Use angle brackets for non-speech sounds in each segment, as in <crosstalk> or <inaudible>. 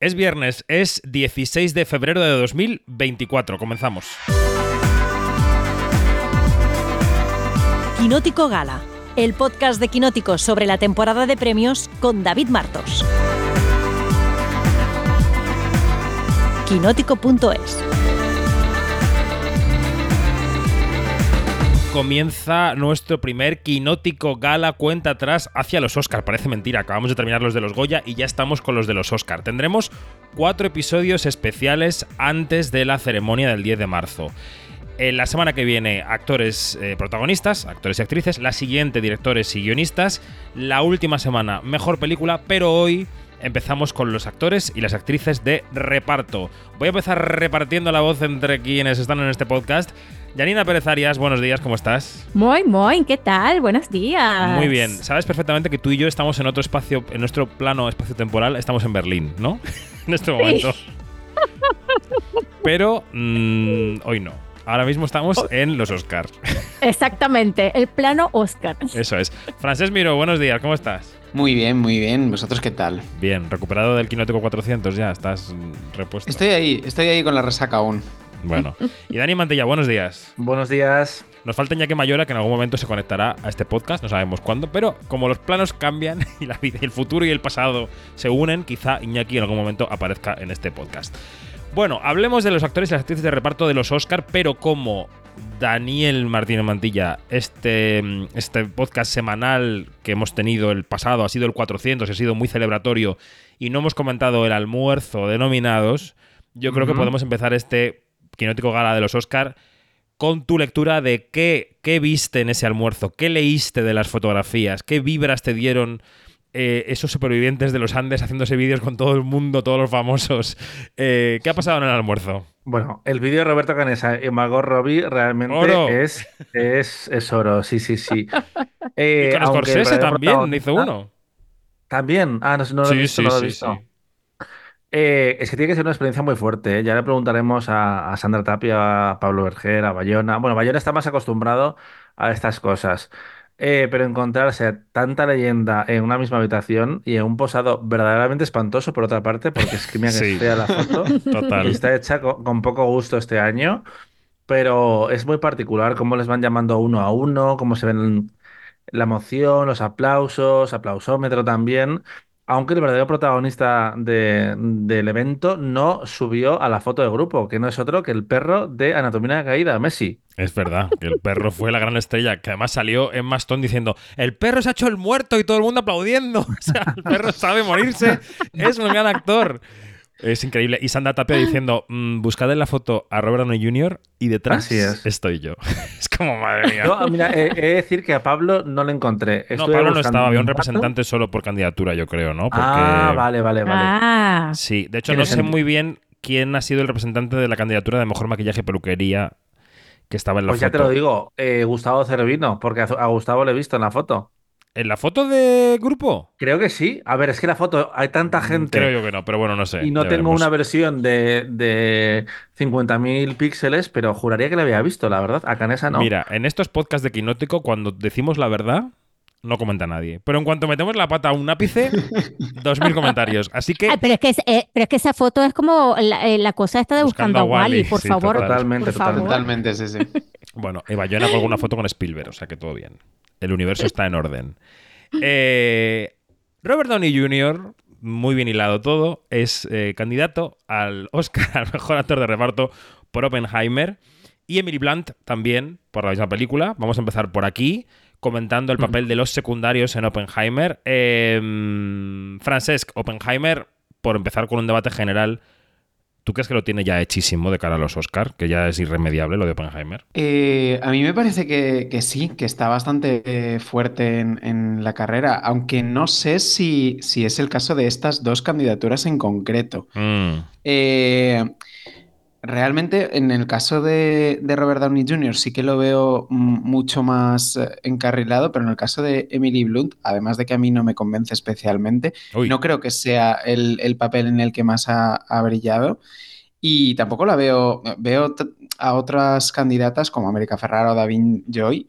Es viernes, es 16 de febrero de 2024. Comenzamos. Quinótico Gala, el podcast de Quinótico sobre la temporada de premios con David Martos. Quinótico.es comienza nuestro primer quinótico gala cuenta atrás hacia los Oscar. Parece mentira, acabamos de terminar los de los Goya y ya estamos con los de los Oscar. Tendremos cuatro episodios especiales antes de la ceremonia del 10 de marzo. En la semana que viene, actores eh, protagonistas, actores y actrices. La siguiente, directores y guionistas. La última semana, mejor película, pero hoy empezamos con los actores y las actrices de reparto. Voy a empezar repartiendo la voz entre quienes están en este podcast. Janina Pérez Arias, buenos días, ¿cómo estás? Muy, muy, ¿qué tal? Buenos días. Muy bien. Sabes perfectamente que tú y yo estamos en otro espacio, en nuestro plano espacio-temporal, estamos en Berlín, ¿no? <laughs> en este momento. Pero mm, hoy no. Ahora mismo estamos oh. en los Oscars. Exactamente, el plano Oscar. Eso es. Francés Miro, buenos días, ¿cómo estás? Muy bien, muy bien. ¿Vosotros qué tal? Bien, recuperado del Quinótico 400 ya, estás repuesto. Estoy ahí, estoy ahí con la resaca aún. Bueno. Y Dani Mantilla, buenos días. Buenos días. Nos falta Iñaki Mayora, que en algún momento se conectará a este podcast, no sabemos cuándo, pero como los planos cambian <laughs> y la vida, el futuro y el pasado se unen, quizá Iñaki en algún momento aparezca en este podcast. Bueno, hablemos de los actores y las actrices de reparto de los Oscar, pero como Daniel Martínez Mantilla, este, este podcast semanal que hemos tenido el pasado ha sido el 400, ha sido muy celebratorio y no hemos comentado el almuerzo de nominados, yo creo que podemos empezar este Quinótico Gala de los Oscar, con tu lectura de qué, qué viste en ese almuerzo, qué leíste de las fotografías, qué vibras te dieron eh, esos supervivientes de los Andes haciéndose vídeos con todo el mundo, todos los famosos. Eh, ¿Qué ha pasado en el almuerzo? Bueno, el vídeo de Roberto Canesa y Margot Robbie realmente Es, es, oro, sí, sí, sí. <laughs> y con Scorsese también hizo uno. También. Ah, no, no lo he visto, no lo he visto. Eh, es que tiene que ser una experiencia muy fuerte. ¿eh? Ya le preguntaremos a, Sandra Tapia, a Pablo Berger, a Bayona. Bueno, Bayona está más acostumbrado a estas cosas. Eh, pero encontrarse tanta leyenda en una misma habitación y en un posado verdaderamente espantoso, por otra parte, porque es que me sí. la foto. <laughs> Total. Está hecha con, poco gusto este año, pero es muy particular cómo les van llamando uno a uno, cómo se ven la emoción, los aplausos, aplausómetro también aunque el verdadero protagonista del evento no subió a la foto de grupo, que no es otro que el perro de Anatomía de Caída, Messi. Es verdad, que el perro fue la gran estrella, que además salió en Mastón diciendo, el perro se ha hecho el muerto y todo el mundo aplaudiendo. <laughs> O sea, el perro sabe morirse, es un gran actor. Es increíble. Y Sandra Tapia diciendo, mm, buscad en la foto a Robert Downey Jr. y detrás estoy yo. <laughs> es como, madre mía. No, mira, he, de decir que a Pablo no le encontré. no, Pablo no estaba. Había un representante solo por candidatura, yo creo, ¿no? Ah, vale, vale, vale. Ah. Sí, de hecho no sé muy bien quién ha sido el representante de la candidatura de mejor maquillaje y peluquería que estaba en la foto. Pues ya te lo digo, eh, Gustavo Cervino, porque a Gustavo le he visto en la foto. ¿En la foto de grupo? Creo que sí. A ver, es que la foto, hay tanta mm, gente. Creo yo que no, pero bueno, no sé. Y no tengo una versión de, de 50.000 píxeles, pero juraría que la había visto, la verdad. A Canesa no. Mira, en estos podcasts de Quinótico, cuando decimos la verdad, no comenta nadie. Pero en cuanto metemos la pata a un ápice, <laughs> 2.000 comentarios. Así que. pero, es que eh, pero es que esa foto es como la, eh, cosa esta de buscando, a Wally, por favor. Totalmente, totalmente, sí, sí. <laughs> Bueno, Eva Joana colgó una foto con Spielberg, o sea que todo bien. El universo está en orden. Eh, Robert Downey Jr., muy bien hilado todo, es eh, candidato al Oscar al mejor actor de reparto por Oppenheimer. Y Emily Blunt también por la misma película. Vamos a empezar por aquí, comentando el papel de los secundarios en Oppenheimer. Eh, Francesc, Oppenheimer, por empezar con un debate general ¿Tú crees que lo tiene ya hechísimo de cara a los Oscar? Que ya es irremediable lo de Oppenheimer. Eh, a mí me parece que, sí, que está bastante eh, fuerte en, la carrera, aunque no sé si, si, es el caso de estas dos candidaturas en concreto. Mm. Eh, Realmente, en el caso de, Robert Downey Jr., sí que lo veo mucho más eh, encarrilado, pero en el caso de Emily Blunt, además de que a mí no me convence especialmente, no creo que sea el, papel en el que más ha, brillado. Y tampoco la veo, veo a otras candidatas como América Ferrara o David Joy,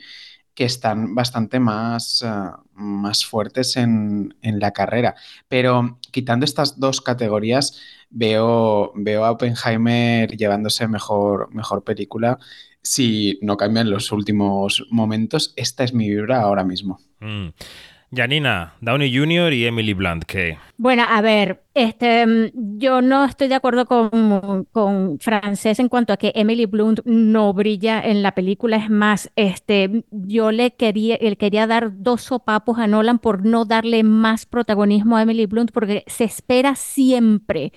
que están bastante más, eh, más fuertes en, la carrera. Pero quitando estas dos categorías, veo, veo a Oppenheimer llevándose mejor, mejor película. Si no cambian los últimos momentos, esta es mi vibra ahora mismo. Mm. Janina, Downey Jr. y Emily Blunt, ¿qué? Bueno, a ver, este, mm, yo no estoy de acuerdo con, con Francés en cuanto a que Emily Blunt no brilla en la película. Es más, este, yo le quería, él quería dar dos sopapos a Nolan por no darle más protagonismo a Emily Blunt, porque se espera siempre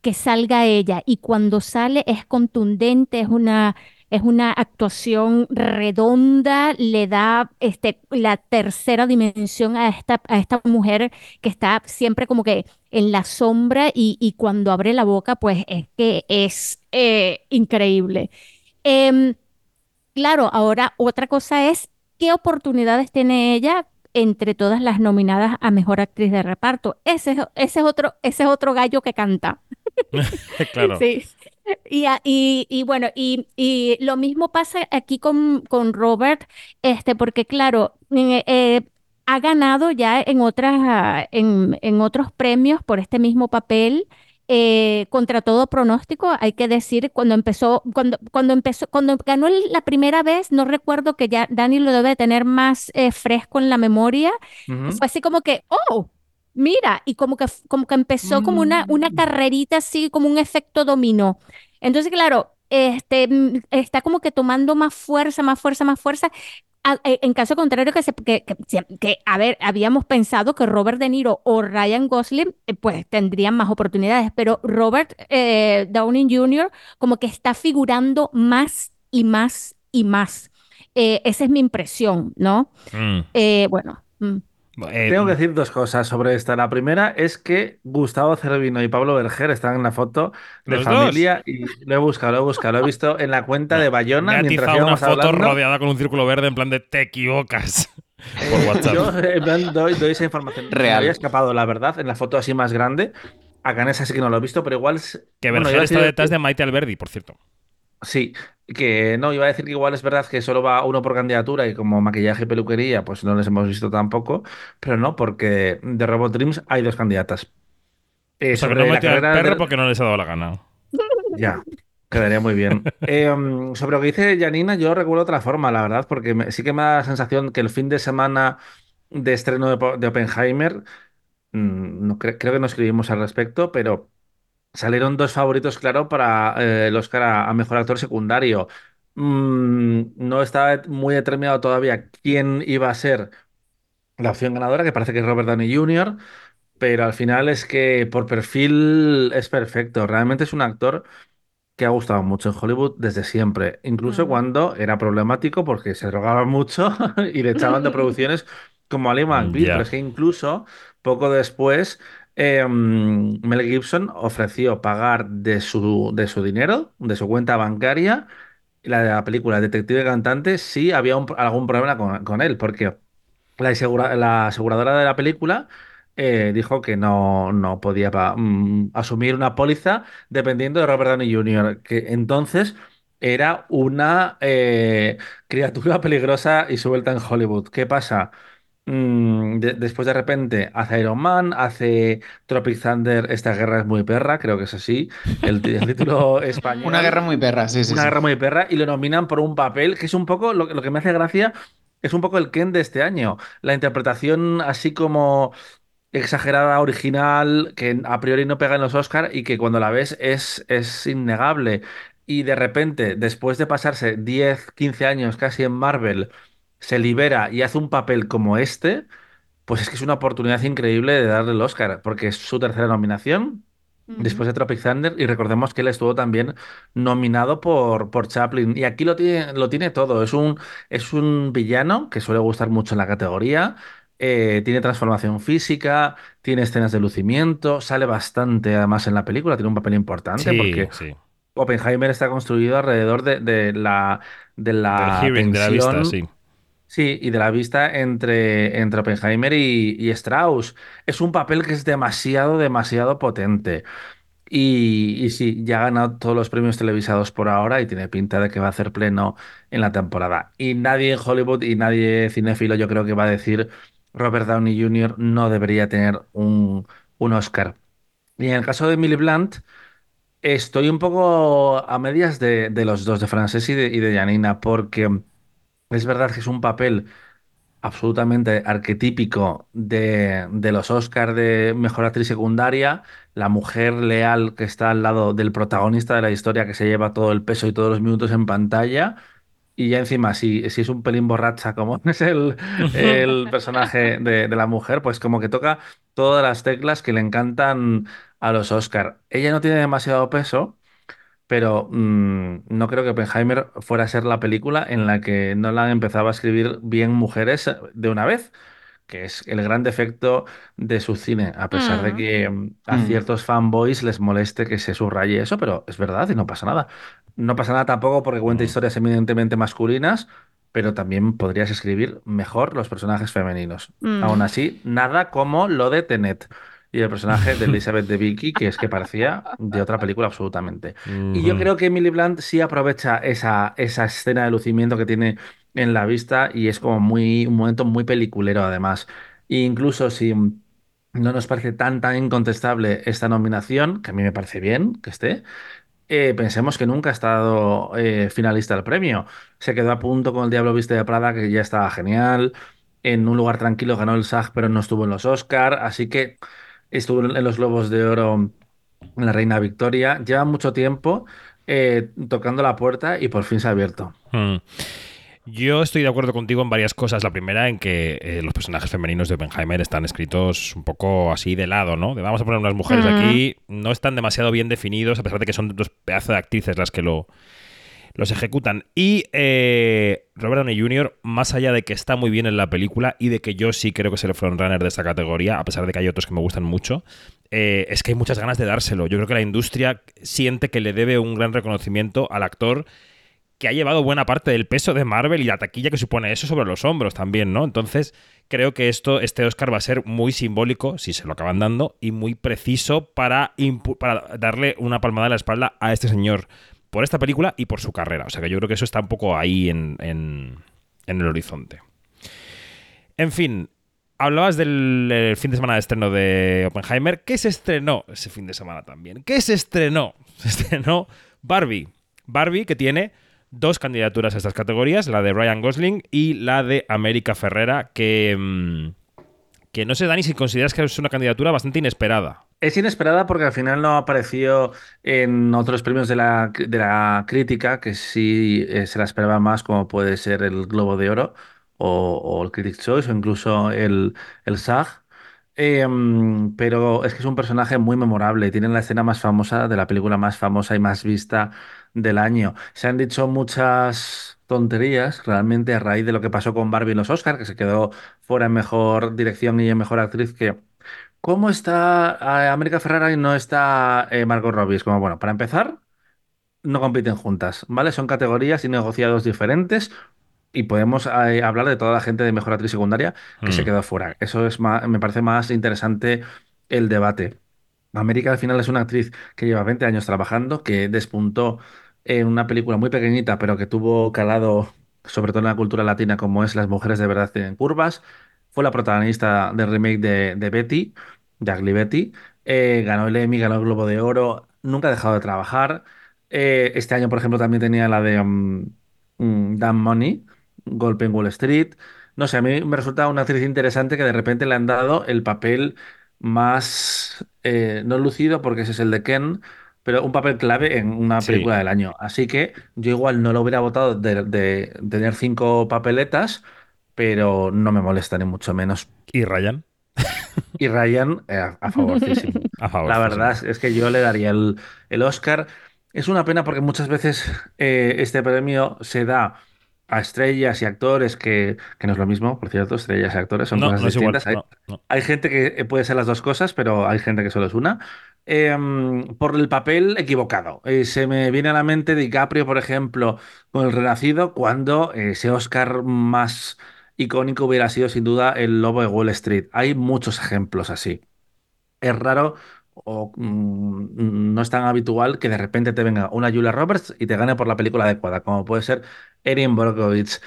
que salga ella y cuando sale es contundente, es una es una actuación redonda, le da este, la tercera dimensión a esta, a esta mujer que está siempre como que en la sombra y, cuando abre la boca, pues es que es eh, increíble. Em, claro, ahora otra cosa es qué oportunidades tiene ella entre todas las nominadas a mejor actriz de reparto. Ese, ese, es, otro, ese es otro gallo que canta. <laughs> claro. Sí. Y, y, bueno, y, y, lo mismo pasa aquí con, con Robert, este, porque claro, eh, eh, ha ganado ya en otras, en, en, otros premios por este mismo papel. Eh, contra todo pronóstico, hay que decir, cuando empezó, cuando, cuando empezó, cuando ganó la primera vez, no recuerdo que ya Dani lo debe tener más fresco en la memoria. Fue así como que, oh, mira, y como que, como que empezó como una, una mm. carrerita así, como un efecto dominó. Entonces, claro, este, mm, está como que tomando más fuerza, más fuerza, más fuerza. E, en caso contrario, que, se, que, que, a ver, habíamos pensado que Robert De Niro o Ryan Gosling, eh, pues tendrían más oportunidades, pero Robert eh, Downey Jr. como que está figurando más y más y más. Eh, esa es mi impresión, ¿no? Mm. bueno. Mm. Eh, Tengo que decir dos cosas sobre esta. La primera es que Gustavo Cervino y Pablo Berger están en la foto de familia y lo he buscado, lo he buscado, lo he visto en la cuenta <laughs> de Bayona. Me ha una foto rodeada con un círculo verde en plan de te equivocas. <laughs> Por <laughs> WhatsApp. Yo en doy, esa información. Real. Me había escapado, la verdad, en la foto así más grande. Acá en esa sí que no lo he visto, pero igual. Que Berger está detrás de Maite Alberdi, por cierto. Sí, que no, iba a decir que igual es verdad que solo va uno por candidatura y como maquillaje y peluquería, pues no les hemos visto tampoco, pero no, porque de Robot Dreams hay dos candidatas. Eh, sobre no perro porque no les ha dado la gana. Ya, quedaría muy bien. Eh, um, sobre lo que dice Janina, yo recuerdo otra forma, la verdad, porque sí que me da la sensación que el fin de semana de estreno de, Oppenheimer, mm, no, creo que no escribimos al respecto, pero salieron dos favoritos, claro, para eh, el Oscar a, mejor actor secundario. Mm, no estaba muy determinado todavía quién iba a ser la opción ganadora, que parece que es Robert Downey Jr., pero al final es que por perfil es perfecto. Realmente es un actor que ha gustado mucho en Hollywood desde siempre, incluso mm. cuando era problemático porque se drogaba mucho <laughs> y le echaban de <laughs> producciones como Ali McBeal, pero es que incluso poco después Em, Mel Gibson ofreció pagar de su, de su dinero, de su cuenta bancaria, la de la película Detective Cantante si había algún problema con, él, porque la, aseguradora de la película eh, dijo que no, no podía mm, asumir una póliza dependiendo de Robert Downey Jr., que entonces era una eh, criatura <laughs> peligrosa y suelta en Hollywood. ¿Qué pasa? Mm, después de repente hace Iron Man, hace Tropic Thunder, esta guerra es muy perra, creo que es así, el, <laughs> título español. Una guerra muy perra, sí, sí. Una guerra muy perra y lo nominan por un papel que es un poco, lo, lo que me hace gracia, es un poco el Ken de este año. La interpretación así como exagerada, original, que a priori no pega en los Oscars y que cuando la ves es, es innegable. Y de repente, después de pasarse 10, 15 años casi en Marvel, se libera y hace un papel como este, pues es que es una oportunidad increíble de darle el Oscar, porque es su tercera nominación después de Tropic Thunder y recordemos que él estuvo también nominado por, por Chaplin y aquí lo tiene, lo tiene todo, es un, es un villano que suele gustar mucho en la categoría. Eh, tiene transformación física, tiene escenas de lucimiento, sale bastante además en la película, tiene un papel importante porque Oppenheimer está construido alrededor de, la de la, de la vista, sí. Sí, y de la vista entre, entre Oppenheimer y, Strauss. Es un papel que es demasiado, demasiado potente. Y, sí, ya ha ganado todos los premios televisados por ahora y tiene pinta de que va a hacer pleno en la temporada. Y nadie en Hollywood y nadie cinéfilo yo creo que va a decir Robert Downey Jr. no debería tener un, un Oscar. Y en el caso de Emily Blunt, estoy un poco a medias de, los dos, de Frances y de, y de Janina, porque es verdad que es un papel absolutamente arquetípico de, de los Oscars de Mejor Actriz Secundaria, la mujer leal que está al lado del protagonista de la historia que se lleva todo el peso y todos los minutos en pantalla. Y ya encima, si, si es un pelín borracha como <laughs> es el, el personaje de, de, la mujer, pues como que toca todas las teclas que le encantan a los Oscars. Ella no tiene demasiado peso, pero mm, no creo que Oppenheimer fuera a ser la película en la que Nolan empezaba a escribir bien mujeres de una vez, que es el gran defecto de su cine, a pesar de mm. que mm, a ciertos fanboys les moleste que se subraye eso, pero es verdad y no pasa nada. No pasa nada tampoco porque cuenta historias eminentemente masculinas, pero también podrías escribir mejor los personajes femeninos. Aún así, nada como lo de Tenet y el personaje de <laughs> Elizabeth de Vicky, que es que parecía de otra película absolutamente. Y yo creo que Emily Blunt sí aprovecha esa, esa escena de lucimiento que tiene en la vista y es como muy, un momento muy peliculero además. E incluso si no nos parece tan, tan incontestable esta nominación, que a mí me parece bien que esté, eh, pensemos que nunca ha estado eh, finalista del premio. Se quedó a punto con El Diablo Viste de Prada, que ya estaba genial. En un lugar tranquilo ganó el SAG, pero no estuvo en los Oscar. Así que estuvo en los Globos de Oro en la Reina Victoria. Lleva mucho tiempo eh, tocando la puerta y por fin se ha abierto. Hmm. Yo estoy de acuerdo contigo en varias cosas. La primera, en que eh, los personajes femeninos de Oppenheimer están escritos un poco así de lado, ¿no? De vamos a poner unas mujeres aquí, no están demasiado bien definidos, a pesar de que son dos pedazos de actrices las que lo, los ejecutan. Y eh, Robert Downey Jr., más allá de que está muy bien en la película y de que yo sí creo que es el frontrunner de esta categoría, a pesar de que hay otros que me gustan mucho, eh, es que hay muchas ganas de dárselo. Yo creo que la industria siente que le debe un gran reconocimiento al actor que ha llevado buena parte del peso de Marvel y la taquilla que supone eso sobre los hombros también, ¿no? Entonces, creo que esto, este Oscar va a ser muy simbólico, si se lo acaban dando, y muy preciso para, para darle una palmada en la espalda a este señor por esta película y por su carrera. O sea que yo creo que eso está un poco ahí en, el horizonte. En fin, hablabas del fin de semana de estreno de Oppenheimer. ¿Qué se estrenó ese fin de semana también? ¿Qué se estrenó? <laughs> Se estrenó Barbie. Barbie que tiene dos candidaturas a estas categorías, la de Ryan Gosling y la de América Ferrera, que, mm, que no sé, Dani, si consideras que es una candidatura bastante inesperada. Es inesperada porque al final no apareció en otros premios de la, de la crítica, que sí eh, se la esperaba más, como puede ser el Globo de Oro o, el Critics' Choice o incluso el, el SAG. Em, pero es que es un personaje muy memorable. Tiene la escena más famosa de la película más famosa y más vista del año. Se han dicho muchas tonterías realmente a raíz de lo que pasó con Barbie en los Oscars, que se quedó fuera en mejor dirección y en mejor actriz que ¿Cómo está eh, América Ferrara y no está eh, Margot Robbie? como, bueno, para empezar, no compiten juntas, ¿vale? Son categorías y negociados diferentes y podemos eh, hablar de toda la gente de mejor actriz secundaria que se mm. quedó fuera. Eso es me parece más interesante el debate. América al final es una actriz que lleva 20 años trabajando, que despuntó en una película muy pequeñita, pero que tuvo calado, sobre todo en la cultura latina, como es Las mujeres de verdad tienen curvas. Fue la protagonista del remake de, Betty, de Betty. Eh, ganó el Emmy, ganó el Globo de Oro. Nunca ha dejado de trabajar. Eh, este año, por ejemplo, también tenía la de um, Dan Money, Golpe en Wall Street. No sé, a mí me resulta una actriz interesante que de repente le han dado el papel más, eh, no lucido porque ese es el de Ken, pero un papel clave en una película del año. Así que yo igual no lo hubiera votado de tener cinco papeletas, pero no me molesta ni mucho menos. ¿Y Ryan? <laughs> Y Ryan, eh, a, favor, <laughs> La verdad es que yo le daría el, el Oscar. Es una pena porque muchas veces eh, este premio se da a estrellas y actores que, que, no es lo mismo, por cierto, estrellas y actores son cosas distintas. hay, gente que puede ser las dos cosas, pero hay gente que solo es una. Em, por el papel equivocado. Eh, se me viene a la mente DiCaprio, por ejemplo, con El Renacido, cuando ese Oscar más icónico hubiera sido sin duda el lobo de Wall Street. Hay muchos ejemplos así. Es raro o mm, no es tan habitual que de repente te venga una Julia Roberts y te gane por la película adecuada, como puede ser Erin Brockovich.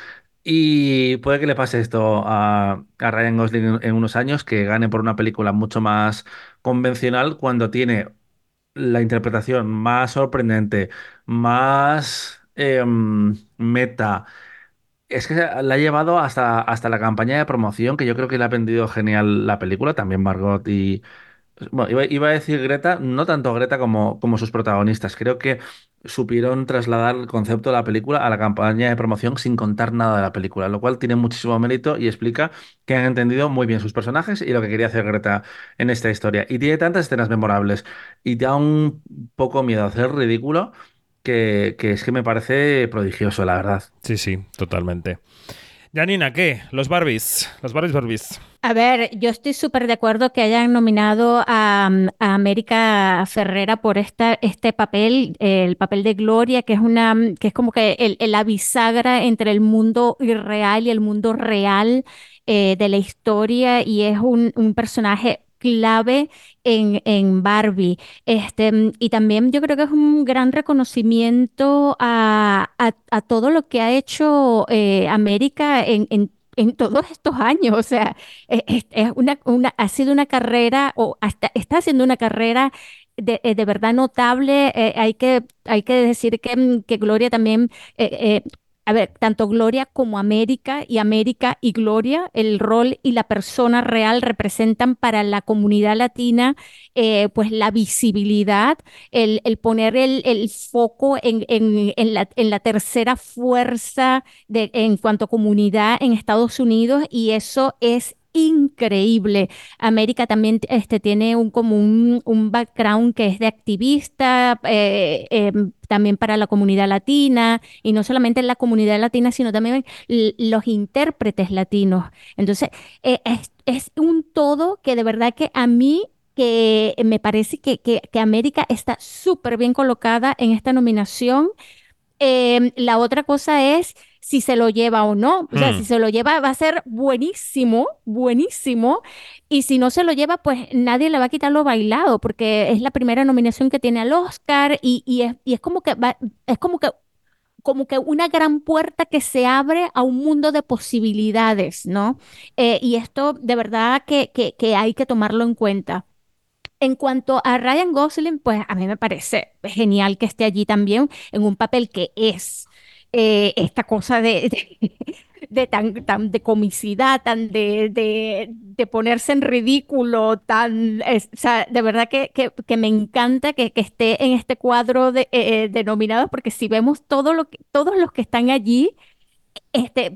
Y puede que le pase esto a, Ryan Gosling en, unos años, que gane por una película mucho más convencional cuando tiene la interpretación más sorprendente, más em, meta. Es que la ha llevado hasta, hasta la campaña de promoción, que yo creo que le ha vendido genial la película, también Margot y, bueno, iba, a decir Greta, no tanto Greta como, como sus protagonistas. Creo que supieron trasladar el concepto de la película a la campaña de promoción sin contar nada de la película, lo cual tiene muchísimo mérito y explica que han entendido muy bien sus personajes y lo que quería hacer Greta en esta historia. Y tiene tantas escenas memorables y te da un poco miedo hacer ridículo que, que es que me parece prodigioso, la verdad. Sí, sí, totalmente. Janina, ¿qué? Los Barbies. Los Barbies Barbies. A ver, yo estoy súper de acuerdo que hayan nominado a, América Ferrera por esta, este papel, el papel de Gloria, que es una, que es como que el, la bisagra entre el mundo irreal y el mundo real eh, de la historia, y es un, un personaje clave en, en, Barbie. Este, y también yo creo que es un gran reconocimiento a, a, todo lo que ha hecho eh, América en, en, en, todos estos años. O sea, e, es, una, una, ha sido una carrera, o hasta está haciendo una carrera de, eh, de, verdad notable. Eh, hay, que, hay que decir que, que Gloria también a ver, tanto Gloria como América y América y Gloria, el rol y la persona real representan para la comunidad latina eh, pues la visibilidad, el, poner el, foco en, la, tercera fuerza en cuanto a comunidad en Estados Unidos y eso es increíble. América también este, tiene un, como un, background que es de activista, eh, em, también para la comunidad latina, y no solamente la comunidad latina, sino también los intérpretes latinos. Entonces, eh, es, un todo que de verdad que a mí que me parece que, que, que América está súper bien colocada en esta nominación. Em, la otra cosa es si se lo lleva o no. O sea, si mm. se lo lleva va a ser buenísimo, buenísimo. Y si no se lo lleva, pues nadie le va a quitar lo bailado, porque es la primera nominación que tiene al Oscar y, y, es, y es, como que va, es como que como que una gran puerta que se abre a un mundo de posibilidades, ¿no? Eh, y esto de verdad que, que, que hay que tomarlo en cuenta. En cuanto a Ryan Gosling, pues a mí me parece genial que esté allí también en un papel que es eh, esta cosa de, de, tan, tan, de comicidad, tan de, de, ponerse en ridículo, tan, o sea, de verdad que, que, me encanta que, que, esté en este cuadro de, eh, denominados, porque si vemos todo lo todos los que están allí, este,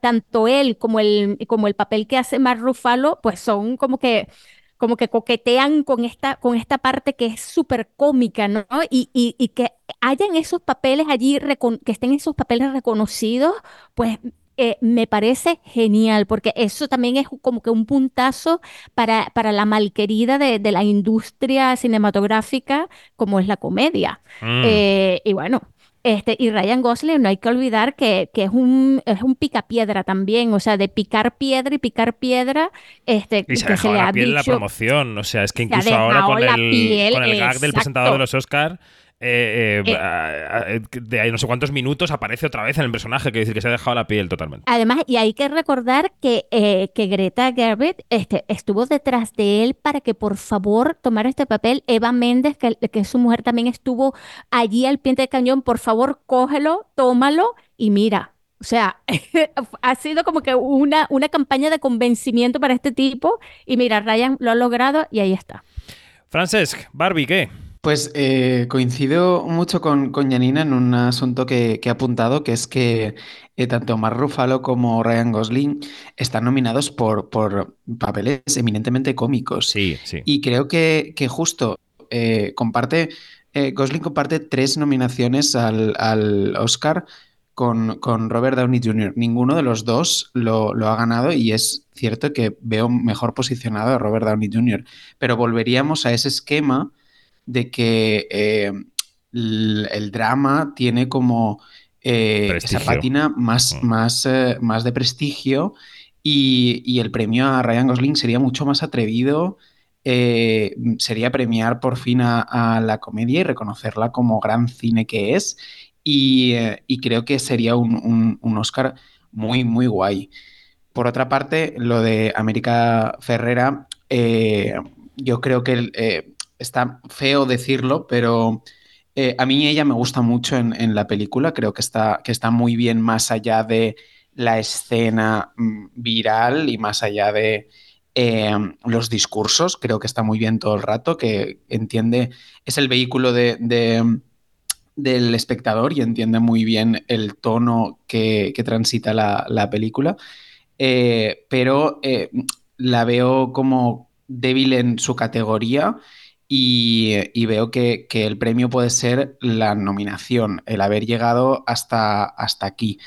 tanto él como el, como el papel que hace Mar Rufalo, pues son como que como que coquetean con esta, con esta parte que es súper cómica, ¿no? Y, y, y, que hayan esos papeles allí, que estén esos papeles reconocidos, pues eh, me parece genial, porque eso también es como que un puntazo para, para la malquerida de, de la industria cinematográfica como es la comedia. Mm. Eh, y bueno, este, y Ryan Gosling, no hay que olvidar que, que, es un es un picapiedra también, o sea, de picar piedra y picar piedra, este, y se que se le la piel la promoción, o sea, es que incluso ahora con el, con el gag del presentador de los Oscar eh, eh, eh, de ahí no sé cuántos minutos aparece otra vez en el personaje, que decir que se ha dejado la piel totalmente. Además, y hay que recordar que, que Greta Gerwig este, estuvo detrás de él para que por favor tomara este papel. Eva Méndez, que, que su mujer también estuvo allí al pie del cañón, por favor, cógelo, tómalo y mira. O sea, <laughs> ha sido como que una, una campaña de convencimiento para este tipo. Y mira, Ryan lo ha logrado y ahí está. Francesc, Barbie, ¿qué? Pues eh, coincido mucho con, con Janina en un asunto que, que ha apuntado, que es que eh, tanto Mark Ruffalo como Ryan Gosling están nominados por, por papeles eminentemente cómicos. Sí, sí. Y creo que, que justo eh, comparte, Gosling comparte tres nominaciones al, al Oscar con, con, Robert Downey Jr. Ninguno de los dos lo, lo, ha ganado y es cierto que veo mejor posicionado a Robert Downey Jr. Pero volveríamos a ese esquema de que eh, el, drama tiene como eh, esa pátina más, mm. más, eh, más de prestigio y, el premio a Ryan Gosling sería mucho más atrevido sería premiar por fin a, la comedia y reconocerla como gran cine que es. Y, eh, creo que sería un, Oscar muy, muy guay. Por otra parte, lo de América Ferrera, eh, yo creo que está feo decirlo, pero a mí ella me gusta mucho en, la película. Creo que está, que está muy bien más allá de la escena mm, viral y más allá de Em, los discursos, creo que está muy bien todo el rato, que entiende, es el vehículo de, del espectador y entiende muy bien el tono que, transita la, película, eh, pero eh, la veo como débil en su categoría. Y, veo que, el premio puede ser la nominación, el haber llegado hasta, hasta aquí.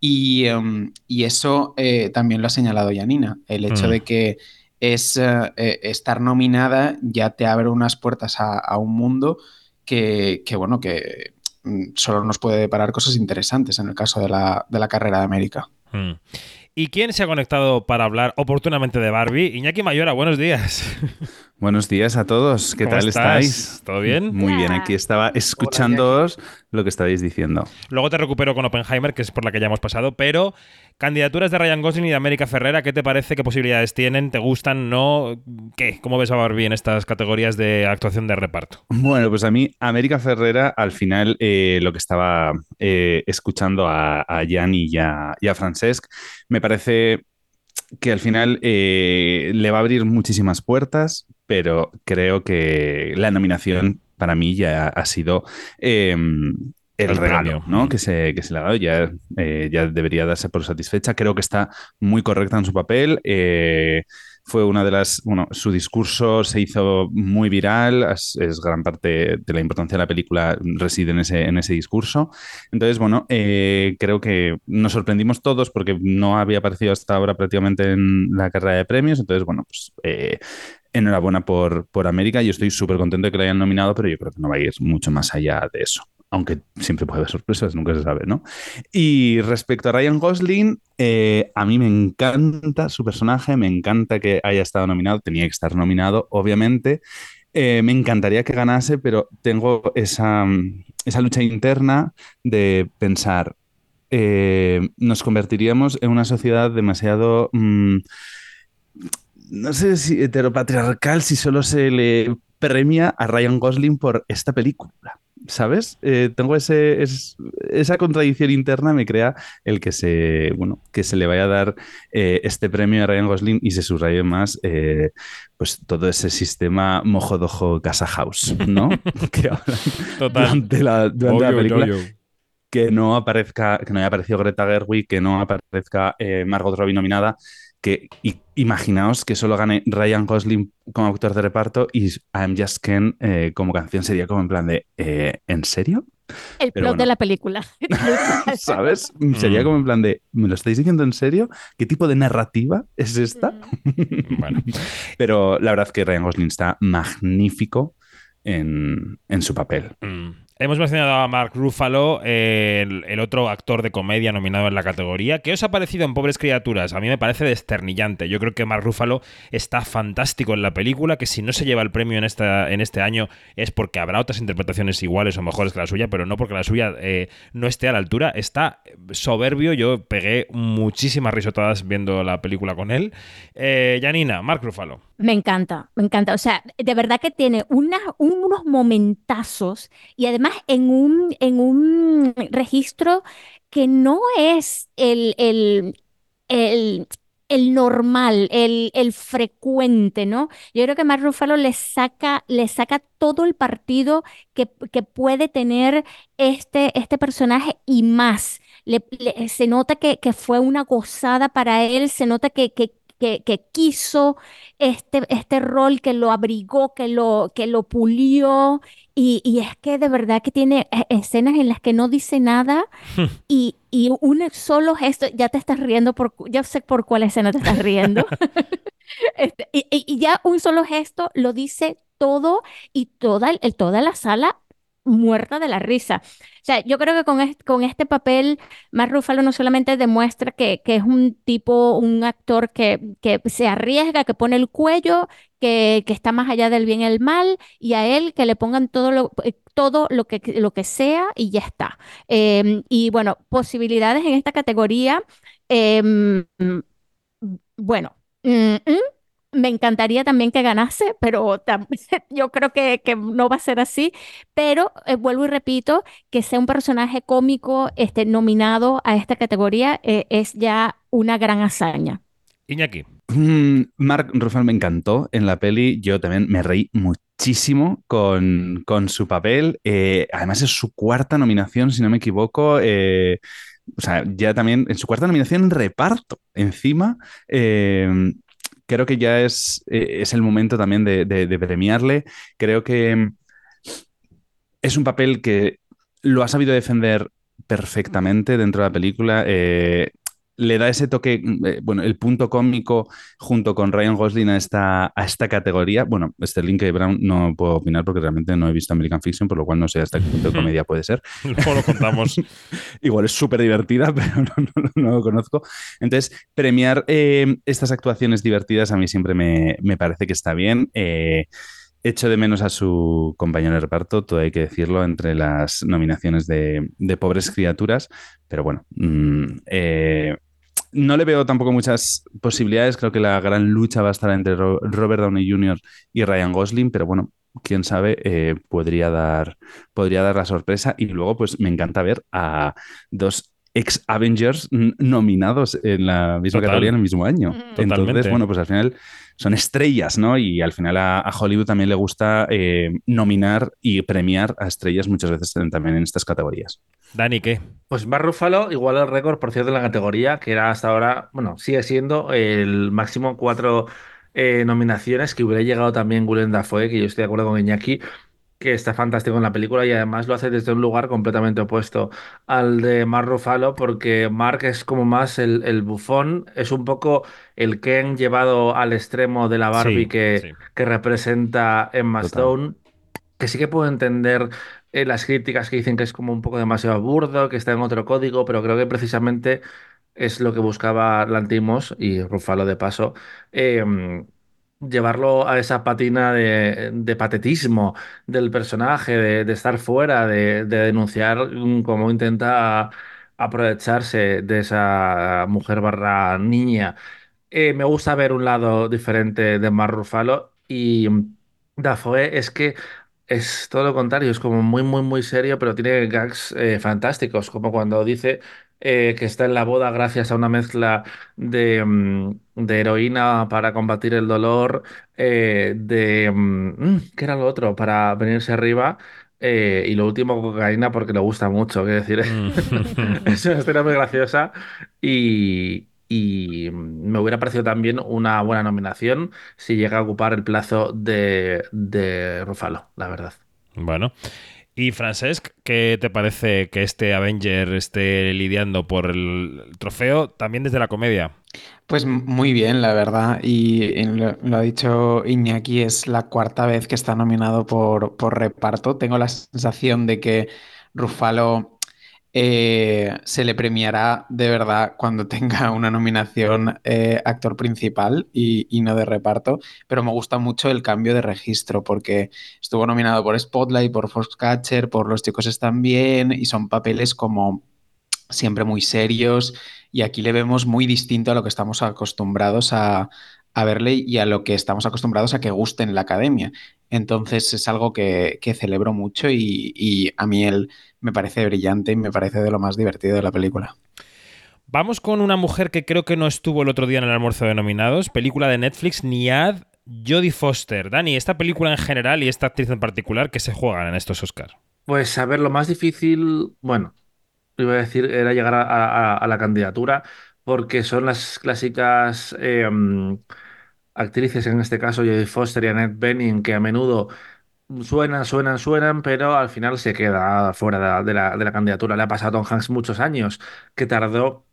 Y, em, eso eh, también lo ha señalado Janina, el hecho mm. de que es eh, eh, estar nominada ya te abre unas puertas a, un mundo que, bueno, que mm, solo nos puede deparar cosas interesantes en el caso de la, carrera de América. Mm. ¿Y quién se ha conectado para hablar oportunamente de Barbie? Iñaki Mayora, buenos días. <laughs> Buenos días a todos, ¿qué tal estáis? ¿Todo bien? Muy bien, aquí estaba escuchándoos lo que estabais diciendo. Luego te recupero con Oppenheimer, que es por la que ya hemos pasado, pero candidaturas de Ryan Gosling y de América Ferrera, ¿qué te parece? ¿Qué posibilidades tienen? ¿Te gustan? ¿No? ¿Qué? ¿Cómo ves a Barbie en estas categorías de actuación de reparto? Bueno, pues a mí, América Ferrera, al final, eh, lo que estaba eh, escuchando a, a Jan y a, y a Francesc, me parece que al final eh, le va a abrir muchísimas puertas, pero creo que la nominación para mí ya ha sido em, el, regalo ¿no? que, se, que se le ha dado. Ya, eh, ya debería darse por satisfecha. Creo que está muy correcta en su papel. Eh, fue una de las, bueno, su discurso se hizo muy viral, es, gran parte de la importancia de la película reside en ese, en ese discurso. Entonces, bueno, eh, creo que nos sorprendimos todos porque no había aparecido hasta ahora prácticamente en la carrera de premios, entonces, bueno, pues... Eh, enhorabuena por, por América. Yo estoy súper contento de que la hayan nominado, pero yo creo que no va a ir mucho más allá de eso aunque siempre puede haber sorpresas, nunca se sabe, ¿no? Y respecto a Ryan Gosling, eh, a mí me encanta su personaje, me encanta que haya estado nominado, tenía que estar nominado, obviamente. Eh, me encantaría que ganase, pero tengo esa, lucha interna de pensar, eh, nos convertiríamos en una sociedad demasiado... Mm, no sé si heteropatriarcal, si solo se le premia a Ryan Gosling por esta película. ¿sabes? Eh, tengo ese, esa contradicción interna me crea el que se, bueno, que se le vaya a dar eh, este premio a Ryan Gosling y se subraye más eh, pues todo ese sistema mojodojo casa house, ¿no? <laughs> que hablan durante la, película. Que no aparezca, que no haya aparecido Greta Gerwig, que no aparezca Margot Robbie nominada que imaginaos que solo gane Ryan Gosling como actor de reparto y I'm Just Ken eh, como canción sería como en plan de eh, ¿en serio? El <laughs> plot de la <laughs> película. ¿Sabes? Sería mm. como en plan de ¿me lo estáis diciendo en serio? ¿Qué tipo de narrativa es esta? Mm. <laughs> bueno, pero la verdad es que Ryan Gosling está magnífico en, su papel. Mm. Hemos mencionado a Mark Ruffalo, el, otro actor de comedia nominado en la categoría. ¿Qué os ha parecido en Pobres Criaturas? A mí me parece desternillante. Yo creo que Mark Ruffalo está fantástico en la película, que si no se lleva el premio en, esta, en este año es porque habrá otras interpretaciones iguales o mejores que la suya, pero no porque la suya eh, no esté a la altura. Está soberbio. Yo pegué muchísimas risotadas viendo la película con él. Eh, Janina, Mark Ruffalo. Me encanta, me encanta. O sea, de verdad que tiene unos momentazos y además en un, en un registro que no es el, el, el, el normal, el, el, frecuente, ¿no? Yo creo que Mark Ruffalo le saca, le saca todo el partido que, que puede tener este, este personaje y más. Le, se nota que, que, fue una gozada para él, se nota que, que, que, quiso este, este rol, que lo abrigó, que lo, que lo pulió. Y, es que de verdad que tiene eh, escenas en las que no dice nada <laughs> y, y un solo gesto, ya te estás riendo, por, ya sé por cuál escena te estás riendo. <laughs> <laughs> Este, y, ya un solo gesto lo dice todo y toda, toda la sala muerta de la risa. O sea, yo creo que con, este, con este papel, Mark Ruffalo no solamente demuestra que, que es un tipo, un actor que, que, se arriesga, que pone el cuello, que, que, está más allá del bien y el mal, y a él que le pongan todo lo, eh, todo lo, que, lo que sea y ya está. Em, y bueno, posibilidades en esta categoría. Em, bueno, mm, mm, me encantaría también que ganase, pero <laughs> yo creo que, no va a ser así. Pero eh, vuelvo y repito, que sea un personaje cómico este, nominado a esta categoría eh, es ya una gran hazaña. Iñaki. Mm, Mark Ruffalo me encantó en la peli. Yo también me reí muchísimo con, su papel. Eh, además es su cuarta nominación, si no me equivoco. o sea, ya también en su cuarta nominación reparto. Encima, creo que ya es, eh, es el momento también de, premiarle. Creo que es un papel que lo ha sabido defender perfectamente dentro de la película. Eh, le da ese toque, mm, eh, bueno, el punto cómico junto con Ryan Gosling a esta, a esta categoría. Bueno, Sterling K. Brown no puedo opinar porque realmente no he visto American Fiction, por lo cual no sé hasta qué punto de comedia puede ser. <laughs> Luego lo contamos. <laughs> Igual es súper divertida, <laughs> pero no, lo conozco. Entonces, premiar eh, estas actuaciones divertidas a mí siempre me, parece que está bien. Eh, Echo de menos a su compañero de reparto, todo hay que decirlo, entre las nominaciones de, Pobres Criaturas, pero bueno, mm, no le veo tampoco muchas posibilidades. Creo que la gran lucha va a estar entre Robert Downey Jr. y Ryan Gosling, pero bueno, quién sabe, eh, podría, dar, podría dar la sorpresa. Y luego, pues me encanta ver a dos ex Avengers nominados en la misma categoría en el mismo año. Entonces, bueno, pues al final son estrellas, ¿no? Y al final a, Hollywood también le gusta eh, nominar y premiar a estrellas muchas veces también en estas categorías. Dani, ¿qué? Pues Bar Ruffalo igual el récord, por cierto, de la categoría, que era hasta ahora, bueno, sigue siendo el máximo cuatro eh, nominaciones que hubiera llegado también Gulen Dafoe, que yo estoy de acuerdo con Iñaki, que está fantástico en la película y además lo hace desde un lugar completamente opuesto al de Mark Ruffalo, porque Mark es como más el, bufón, es un poco el Ken llevado al extremo de la Barbie que, que representa Emma Stone, que sí que puedo entender eh, las críticas que dicen que es como un poco demasiado burdo, que está en otro código, pero creo que precisamente es lo que buscaba Lantimos y Ruffalo de paso. Em, llevarlo a esa patina de, patetismo del personaje, de, estar fuera, de, denunciar cómo intenta aprovecharse de esa mujer barra niña. Eh, me gusta ver un lado diferente de Mar Ruffalo y Dafoe es que es todo lo contrario, es como muy, muy, muy serio, pero tiene gags eh, fantásticos, como cuando dice eh, que está en la boda gracias a una mezcla de, mm, heroína para combatir el dolor, eh, de... Mm, mm, ¿Qué era lo otro? Para venirse arriba. y lo último, cocaína, porque le gusta mucho. Quiero decir, <laughs> es una escena muy graciosa y, y me hubiera parecido también una buena nominación si llega a ocupar el plazo de, de Rufalo, la verdad. Bueno. Y Francesc, ¿qué te parece que este Avenger esté lidiando por el trofeo también desde la comedia? Pues muy bien, la verdad. Y lo, ha dicho Iñaki, es la cuarta vez que está nominado por, por reparto. Tengo la sensación de que Rufalo eh, se le premiará de verdad cuando tenga <laughs> una nominación eh, actor principal y, no de reparto, pero me gusta mucho el cambio de registro porque estuvo nominado por Spotlight, por Foxcatcher, por Los chicos están bien y son papeles como siempre muy serios y aquí le vemos muy distinto a lo que estamos acostumbrados a, verle y a lo que estamos acostumbrados a que guste en la academia. Entonces es algo que, celebro mucho y, y a mí él me parece brillante y me parece de lo más divertido de la película. Vamos con una mujer que creo que no estuvo el otro día en el almuerzo de nominados, película de Netflix, Niad Jodie Foster. Dani, esta película en general y esta actriz en particular, ¿qué se juegan en estos Oscars? Pues a ver, lo más difícil, bueno, iba a decir, era llegar a, la candidatura, porque son las clásicas em, actrices, en este caso Jodie Foster y Annette Bening, que a menudo suenan, suenan, suenan, pero al final se queda fuera de la, de la, candidatura. Le ha pasado a Tom Hanks muchos años, que tardó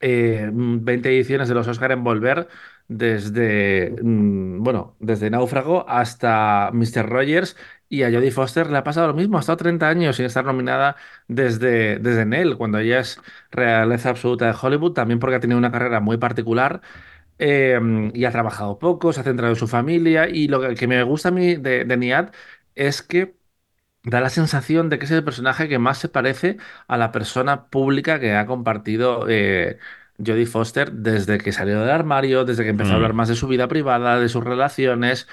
20 eh, ediciones de los Oscar en volver desde, mm, bueno, desde Náufrago hasta Mr. Rogers y a Jodie Foster le ha pasado lo mismo, ha estado 30 años sin estar nominada desde, desde Nell, cuando ella es realeza absoluta de Hollywood, también porque ha tenido una carrera muy particular. Em, y ha trabajado poco, se ha centrado en su familia y lo que, me gusta a mí de, de Niad es que da la sensación de que es el personaje que más se parece a la persona pública que ha compartido eh, Jodie Foster desde que salió del armario, desde que empezó a hablar mm. más de su vida privada, de sus relaciones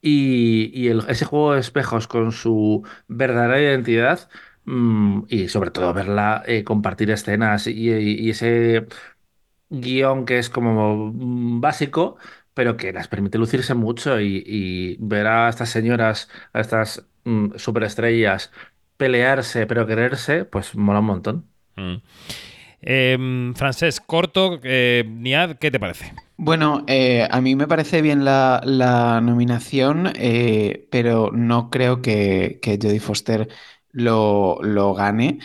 y, ese juego de espejos con su verdadera identidad mm, y sobre todo verla eh, compartir escenas y, ese guion que es como mm, básico, pero que las permite lucirse mucho y, ver a estas señoras, a estas superestrellas pelearse pero quererse, pues mola un montón. Eh, Francés, corto, eh, Niad, ¿qué te parece? Bueno, eh, a mí me parece bien la, nominación, eh, pero no creo que, que Jodie Foster lo, gane,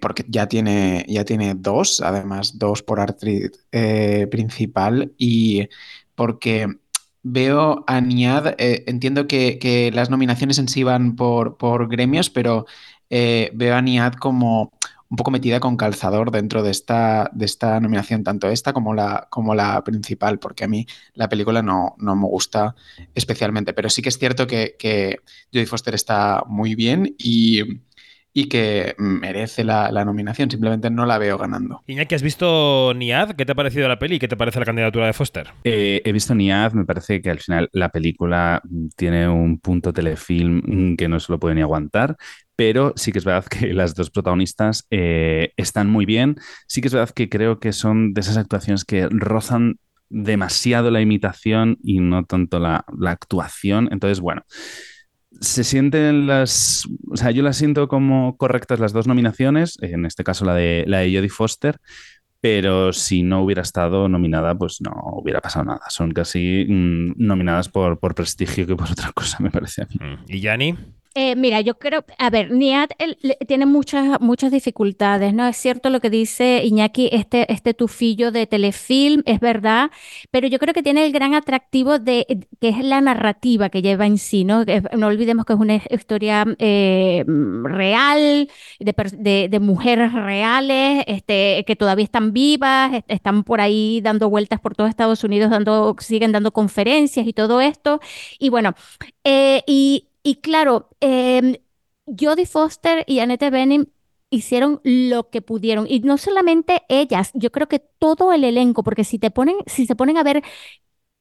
porque ya tiene, ya tiene dos, además dos por actriz principal, y porque veo a Niad, entiendo que, las nominaciones en sí van por, por gremios, pero veo a Niad como un poco metida con calzador dentro de esta, de esta nominación, tanto esta como la, como la principal, porque a mí la película no, no me gusta especialmente, pero sí que es cierto que, que Jodie Foster está muy bien y, y que merece la, nominación, simplemente no la veo ganando. Iñaki, ¿has visto Niad? ¿Qué te ha parecido la peli? ¿Qué te parece la candidatura de Foster? Eh, he visto Niad, me parece que al final la película tiene un punto telefilm que no se lo puede ni aguantar, pero sí que es verdad que las dos protagonistas eh, están muy bien. Sí que es verdad que creo que son de esas actuaciones que rozan demasiado la imitación y no tanto la, la actuación. Entonces, bueno, se sienten las. O sea, yo las siento como correctas las dos nominaciones, en este caso la de, la de Jodie Foster, pero si no hubiera estado nominada, pues no hubiera pasado nada. Son casi mm, nominadas por, por prestigio que por otra cosa, me parece a mí. Mm. ¿Y Yanni? Eh, mira, yo creo, a ver, Niad tiene muchas, muchas dificultades, ¿no? Es cierto lo que dice Iñaki, este, este tufillo de telefilm, es verdad, pero yo creo que tiene el gran atractivo de que es la narrativa que lleva en sí, ¿no? no olvidemos que es una historia eh, real, de, de, mujeres reales, este, que todavía están vivas, están por ahí dando vueltas por todo Estados Unidos, siguen dando conferencias y todo esto. Y bueno, eh, y y claro, eh, Jodie Foster y Annette Bening hicieron lo que pudieron. Y no solamente ellas, yo creo que todo el elenco, porque si te ponen, si se ponen a ver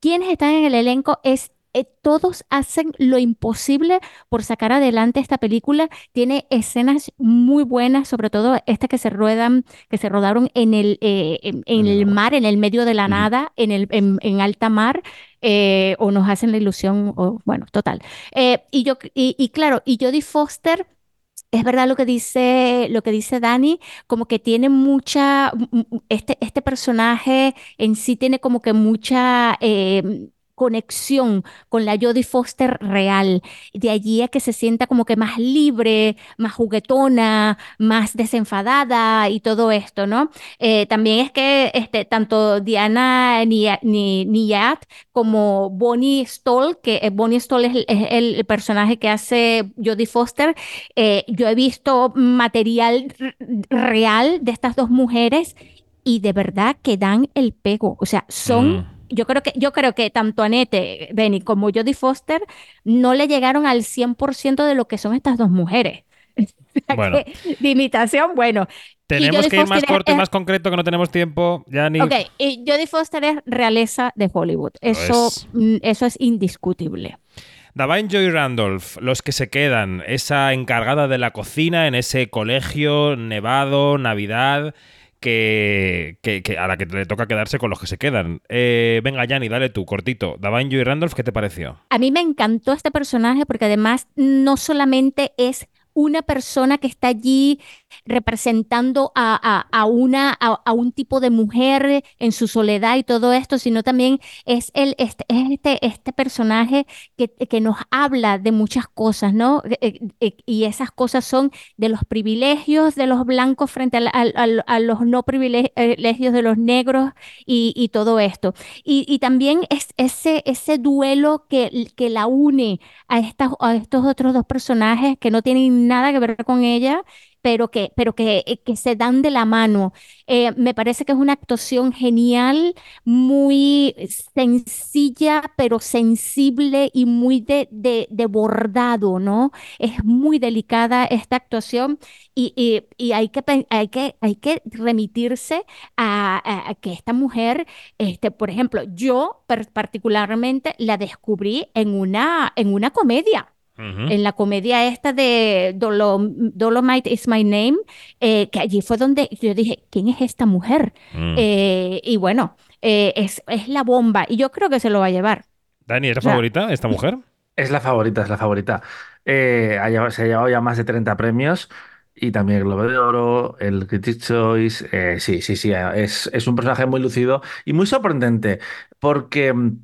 quiénes están en el elenco, es eh, todos hacen lo imposible por sacar adelante esta película. Tiene escenas muy buenas, sobre todo estas que se ruedan, que se rodaron en el, eh, en, el mar, en el medio de la nada, en, el, en alta mar. Eh, o nos hacen la ilusión, o bueno, total. Y yo, y, claro, y Jodie Foster, es verdad lo que dice, lo que dice Dani, como que tiene mucha, este, este personaje en sí tiene como que mucha eh, conexión con la Jodie Foster real. De allí a que se sienta como que más libre, más juguetona, más desenfadada y todo esto, ¿no? Eh, también es que este, tanto Diana ni, ni, como Bonnie Stoll, que eh, Bonnie Stoll es, el, personaje que hace Jodie Foster, eh, yo he visto material real de estas dos mujeres y de verdad que dan el pego, o sea, son... Yo creo que, yo creo que tanto Annette Benny como Jodie Foster no le llegaron al 100% de lo que son estas dos mujeres. <laughs> Bueno. de imitación, bueno. Tenemos que ir más corto y más concreto que no tenemos tiempo. Ya ni... Ok, y Jodie Foster es realeza de Hollywood. Eso, mm, eso es indiscutible. Davine Joy Randolph, los que se quedan, esa encargada de la cocina en ese colegio nevado, Navidad que, a la que le toca quedarse con los que se quedan. Eh, venga, Yanni, dale tú, cortito. Davanjo y Randolph, ¿qué te pareció? A mí me encantó este personaje porque además no solamente es una persona que está allí representando a, una, a, un tipo de mujer en su soledad y todo esto, sino también es, el, este, este, este personaje que, que, nos habla de muchas cosas, ¿no? Eh, eh, y esas cosas son de los privilegios de los blancos frente a, los no privilegios de los negros y, todo esto. Y, también es ese, ese duelo que, que la une a, estas, a estos otros dos personajes que no tienen nada que ver con ella pero que, pero que, eh, que se dan de la mano. Eh, me parece que es una actuación genial, muy sencilla, pero sensible y muy de, de, bordado, ¿no? Es muy delicada esta actuación y, y, hay, que, hay, que, hay que remitirse a, que esta mujer, este, por ejemplo, yo particularmente la descubrí en una, en una comedia en la comedia esta de Dolomite is My Name, eh, que allí fue donde yo dije, ¿quién es esta mujer? Mm. Eh, y bueno, eh, es, la bomba y yo creo que se lo va a llevar. Dani, ¿es la favorita esta mujer? Es la favorita, es la favorita. se ha llevado ya más de 30 premios y también el Globo de Oro, el Critics Choice. sí, sí, sí, es, es un personaje muy lucido y muy sorprendente porque mm,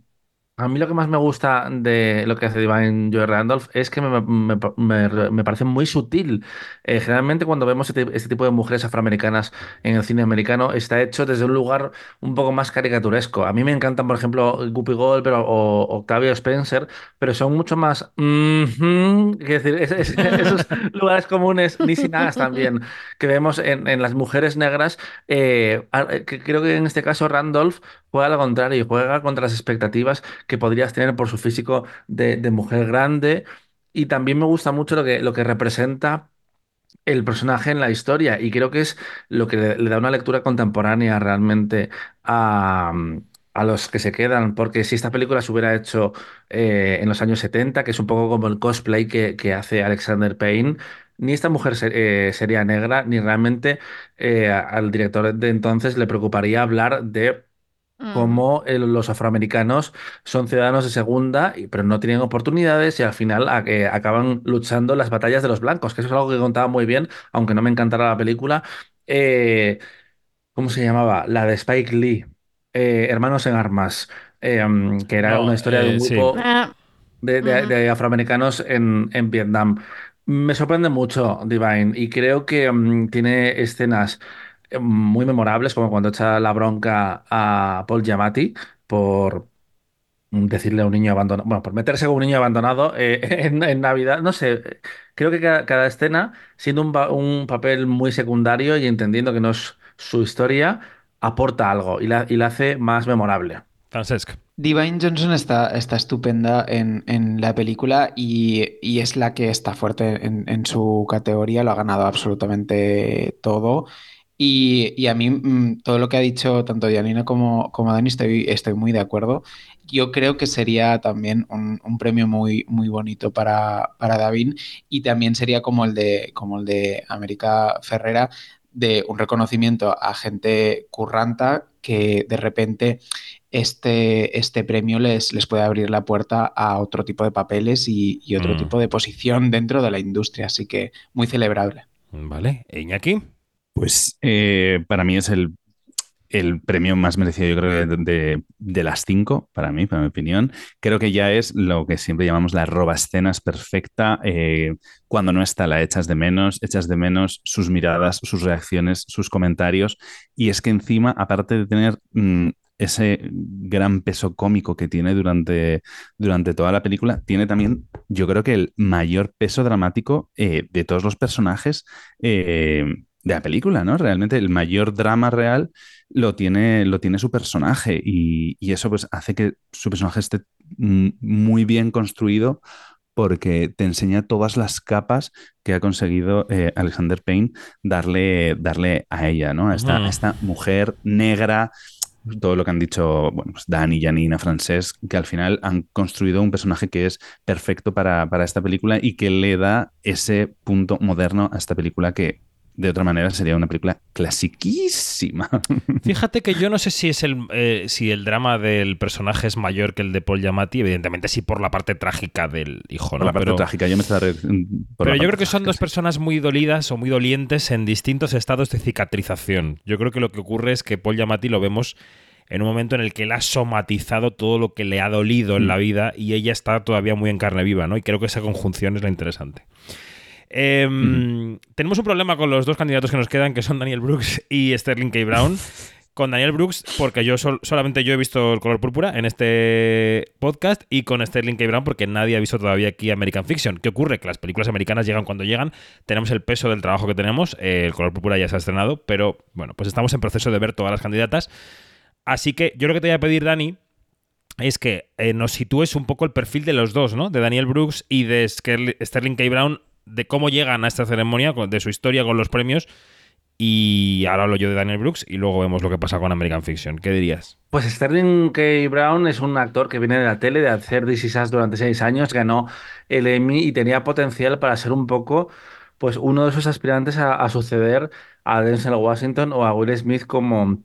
a mí lo que más me gusta de lo que hace Divine Joy Randolph es que me, parece muy sutil. Eh, generalmente cuando vemos este, este, tipo de mujeres afroamericanas en el cine americano está hecho desde un lugar un poco más caricaturesco. A mí me encantan, por ejemplo, Guppy Gold o Octavio Spencer, pero son mucho más... decir, <laughs> esos lugares comunes, ni nada también, que vemos en, las mujeres negras, eh, que creo que en este caso Randolph juega al contrario, juega contra las expectativas que podrías tener por su físico de, mujer grande. Y también me gusta mucho lo que, lo que representa el personaje en la historia y creo que es lo que le, da una lectura contemporánea realmente a, los que se quedan, porque si esta película se hubiera hecho eh, en los años 70, que es un poco como el cosplay que, hace Alexander Payne, ni esta mujer eh, sería negra, ni realmente eh, al director de entonces le preocuparía hablar de como los afroamericanos son ciudadanos de segunda, pero no tienen oportunidades y al final acaban luchando las batallas de los blancos, que eso es algo que contaba muy bien, aunque no me encantara la película. Eh, ¿cómo se llamaba? La de Spike Lee, eh, Hermanos en Armas, eh, que era una historia de un grupo ah. de, afroamericanos en, en Vietnam. Me sorprende mucho Divine y creo que mm, tiene escenas muy memorables, como cuando echa la bronca a Paul Giamatti por decirle a un niño abandonado, bueno, por meterse con un niño abandonado eh, <laughs> en, Navidad, no sé, creo que cada, escena, siendo un, papel muy secundario y entendiendo que no es su historia, aporta algo y la, y la hace más memorable. Francesc. Divine Johnson está, está estupenda en, la película y, es la que está fuerte en, en, su categoría, lo ha ganado absolutamente todo. Y, a mí mm, todo lo que ha dicho tanto Dianina como, como Dani estoy, estoy muy de acuerdo. Yo creo que sería también un, premio muy, muy bonito para, para David y también sería como el de, como el de América Ferrera de un reconocimiento a gente curranta que de repente este, este premio les, les puede abrir la puerta a otro tipo de papeles y, otro mm. tipo de posición dentro de la industria. Así que muy celebrable. Vale, Iñaki. Pues eh, para mí es el, premio más merecido, yo creo, de, las cinco, para mí, para mi opinión. Creo que ya es lo que siempre llamamos la roba escenas perfecta. Eh, cuando no está, la echas de menos, echas de menos sus miradas, sus reacciones, sus comentarios. Y es que encima, aparte de tener mm, ese gran peso cómico que tiene durante, durante toda la película, tiene también, yo creo que el mayor peso dramático eh, de todos los personajes de la película, ¿no? Realmente el mayor drama real lo tiene, lo tiene su personaje y, eso pues hace que su personaje esté muy bien construido porque te enseña todas las capas que ha conseguido eh, Alexander Payne darle, darle a ella, ¿no? A esta, esta mujer negra, todo lo que han dicho bueno, pues Dani, Janina, Francesc, que al final han construido un personaje que es perfecto para, para, esta película y que le da ese punto moderno a esta película que de otra manera sería una película clasiquísima. <laughs> Fíjate que yo no sé si es el eh, si el drama del personaje es mayor que el de Paul Giamatti, evidentemente sí por la parte trágica del hijo, ¿no? la parte trágica, yo me estaba Pero yo creo que son dos personas muy dolidas o muy dolientes en distintos estados de cicatrización. Yo creo que lo que ocurre es que Paul Giamatti lo vemos en un momento en el que él ha somatizado todo lo que le ha dolido en la mm. vida y ella está todavía muy en carne viva, ¿no? Y creo que esa conjunción es la interesante. Em, tenemos un problema con los dos candidatos que nos quedan, que son Daniel Brooks y Sterling K. Brown. con Daniel Brooks, porque yo solamente yo he visto el color púrpura en este podcast, y con Sterling K. Brown, porque nadie ha visto todavía aquí American Fiction. ¿Qué ocurre? Que las películas americanas llegan cuando llegan, tenemos el peso del trabajo que tenemos, eh, el color púrpura ya se ha estrenado, pero bueno, pues estamos en proceso de ver todas las candidatas. Así que yo lo que te voy a pedir, Dani, es que eh, nos sitúes un poco el perfil de los dos, ¿no? De Daniel Brooks y de Sterling K. Brown de cómo llegan a esta ceremonia, de su historia con los premios. Y ahora hablo yo de Daniel Brooks y luego vemos lo que pasa con American Fiction. ¿Qué dirías? Pues Sterling K. Brown es un actor que viene de la tele, de hacer This Is durante seis años, ganó el Emmy y tenía potencial para ser un poco pues uno de esos aspirantes a, suceder a Denzel Washington o a Will Smith como